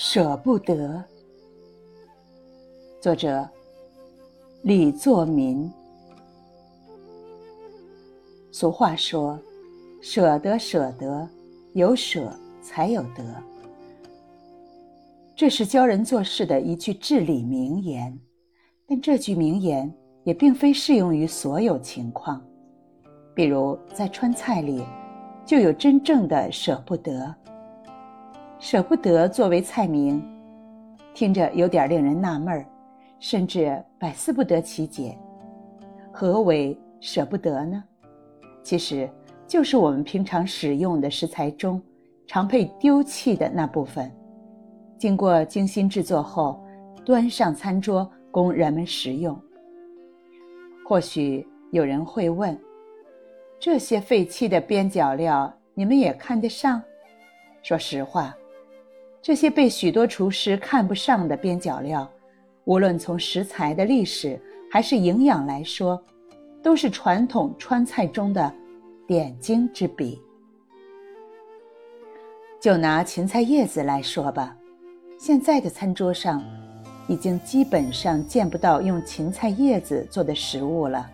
舍不得。作者：李作民。俗话说：“舍得，舍得，有舍才有得。”这是教人做事的一句至理名言。但这句名言也并非适用于所有情况。比如在川菜里，就有真正的舍不得。舍不得作为菜名，听着有点令人纳闷儿，甚至百思不得其解。何为舍不得呢？其实就是我们平常使用的食材中常被丢弃的那部分，经过精心制作后，端上餐桌供人们食用。或许有人会问：这些废弃的边角料，你们也看得上？说实话。这些被许多厨师看不上的边角料，无论从食材的历史还是营养来说，都是传统川菜中的点睛之笔。就拿芹菜叶子来说吧，现在的餐桌上已经基本上见不到用芹菜叶子做的食物了，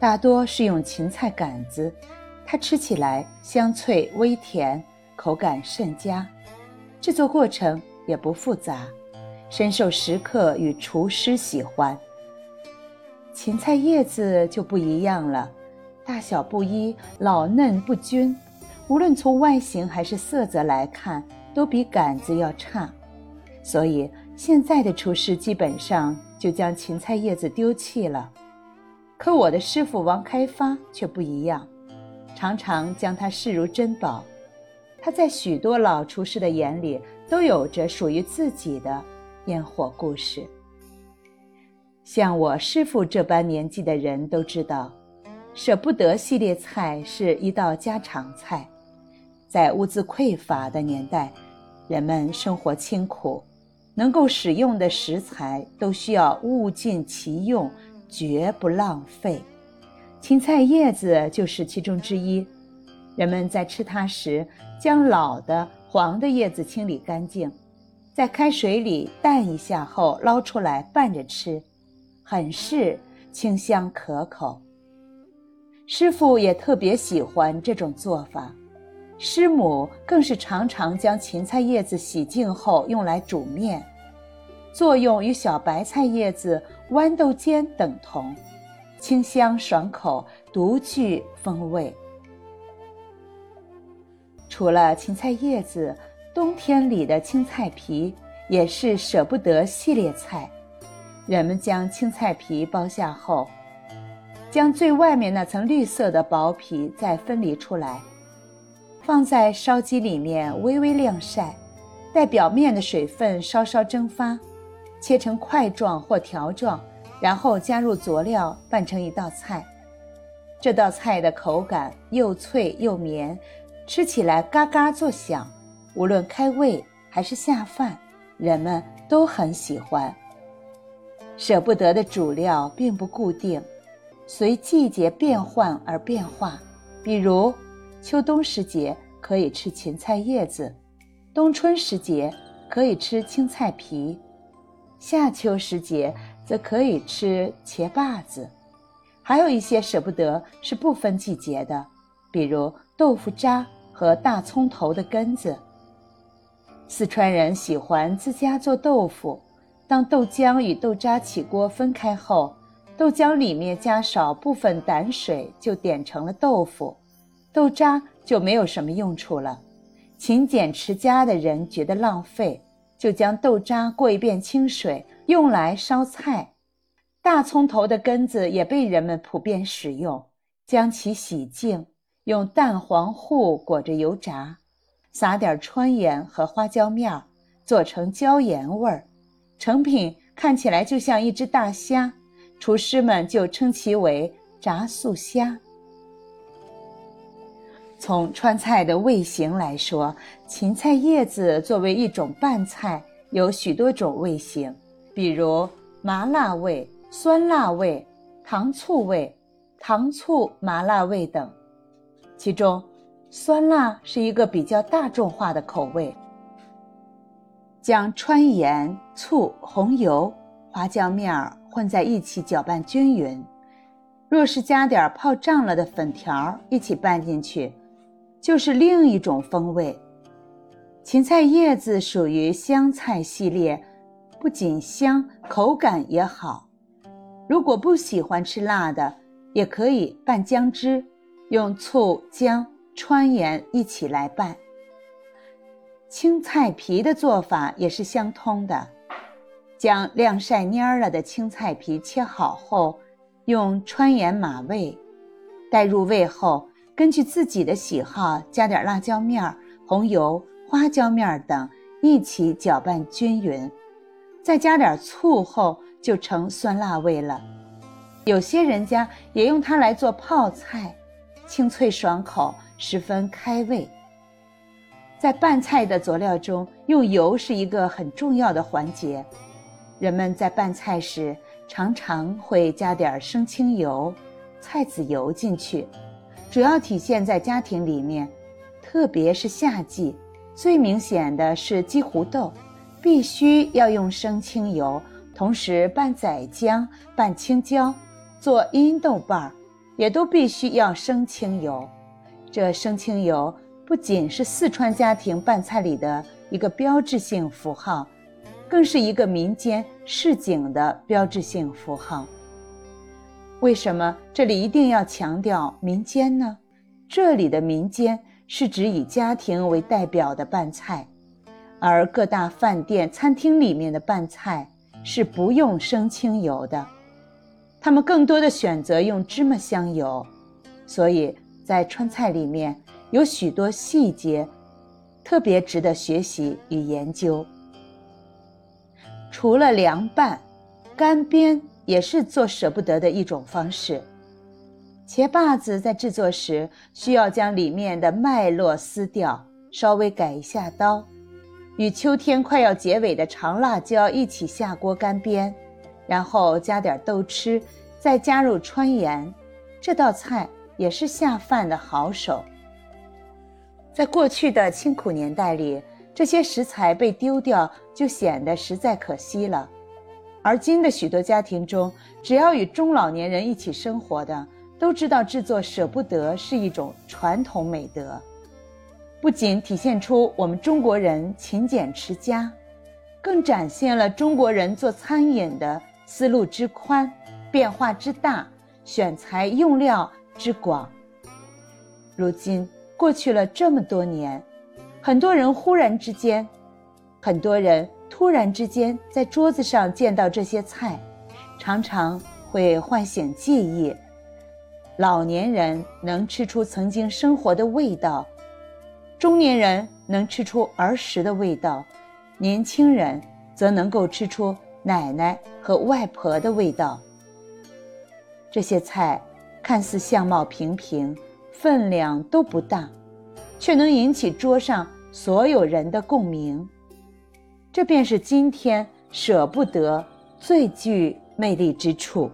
大多是用芹菜杆子，它吃起来香脆微甜，口感甚佳。制作过程也不复杂，深受食客与厨师喜欢。芹菜叶子就不一样了，大小不一，老嫩不均，无论从外形还是色泽来看，都比杆子要差。所以现在的厨师基本上就将芹菜叶子丢弃了。可我的师傅王开发却不一样，常常将它视如珍宝。他在许多老厨师的眼里都有着属于自己的烟火故事。像我师傅这般年纪的人都知道，舍不得系列菜是一道家常菜。在物资匮乏的年代，人们生活清苦，能够使用的食材都需要物尽其用，绝不浪费。芹菜叶子就是其中之一。人们在吃它时，将老的黄的叶子清理干净，在开水里淡一下后捞出来拌着吃，很是清香可口。师傅也特别喜欢这种做法，师母更是常常将芹菜叶子洗净后用来煮面，作用与小白菜叶子、豌豆尖等同，清香爽口，独具风味。除了芹菜叶子，冬天里的青菜皮也是舍不得系列菜。人们将青菜皮剥下后，将最外面那层绿色的薄皮再分离出来，放在烧鸡里面微微晾晒，待表面的水分稍稍蒸发，切成块状或条状，然后加入佐料拌成一道菜。这道菜的口感又脆又绵。吃起来嘎嘎作响，无论开胃还是下饭，人们都很喜欢。舍不得的主料并不固定，随季节变换而变化。比如，秋冬时节可以吃芹菜叶子，冬春时节可以吃青菜皮，夏秋时节则可以吃茄把子。还有一些舍不得是不分季节的，比如豆腐渣。和大葱头的根子。四川人喜欢自家做豆腐，当豆浆与豆渣起锅分开后，豆浆里面加少部分胆水，就点成了豆腐，豆渣就没有什么用处了。勤俭持家的人觉得浪费，就将豆渣过一遍清水，用来烧菜。大葱头的根子也被人们普遍使用，将其洗净。用蛋黄糊裹着油炸，撒点川盐和花椒面，做成椒盐味儿，成品看起来就像一只大虾，厨师们就称其为炸素虾。从川菜的味型来说，芹菜叶子作为一种拌菜，有许多种味型，比如麻辣味、酸辣味、糖醋味、糖醋麻辣味等。其中，酸辣是一个比较大众化的口味。将川盐、醋、红油、花椒面儿混在一起搅拌均匀。若是加点泡胀了的粉条一起拌进去，就是另一种风味。芹菜叶子属于香菜系列，不仅香，口感也好。如果不喜欢吃辣的，也可以拌姜汁，用醋、姜、川盐一起来拌。青菜皮的做法也是相通的，将晾晒蔫了的青菜皮切好后，用川盐码味，待入味后，根据自己的喜好加点辣椒面、红油。花椒面等一起搅拌均匀，再加点醋后就成酸辣味了。有些人家也用它来做泡菜，清脆爽口，十分开胃。在拌菜的佐料中，用油是一个很重要的环节。人们在拌菜时常常会加点生清油、菜籽油进去，主要体现在家庭里面，特别是夏季。最明显的是鸡糊豆，必须要用生清油，同时拌仔姜、拌青椒，做阴豆瓣儿，也都必须要生清油。这生清油不仅是四川家庭拌菜里的一个标志性符号，更是一个民间市井的标志性符号。为什么这里一定要强调民间呢？这里的民间。是指以家庭为代表的拌菜，而各大饭店、餐厅里面的拌菜是不用生清油的，他们更多的选择用芝麻香油，所以在川菜里面有许多细节特别值得学习与研究。除了凉拌，干煸也是做舍不得的一种方式。茄把子在制作时需要将里面的脉络撕掉，稍微改一下刀，与秋天快要结尾的长辣椒一起下锅干煸，然后加点豆豉，再加入川盐，这道菜也是下饭的好手。在过去的清苦年代里，这些食材被丢掉就显得实在可惜了，而今的许多家庭中，只要与中老年人一起生活的。都知道制作舍不得是一种传统美德，不仅体现出我们中国人勤俭持家，更展现了中国人做餐饮的思路之宽、变化之大、选材用料之广。如今过去了这么多年，很多人忽然之间，很多人突然之间在桌子上见到这些菜，常常会唤醒记忆。老年人能吃出曾经生活的味道，中年人能吃出儿时的味道，年轻人则能够吃出奶奶和外婆的味道。这些菜看似相貌平平，分量都不大，却能引起桌上所有人的共鸣。这便是今天舍不得最具魅力之处。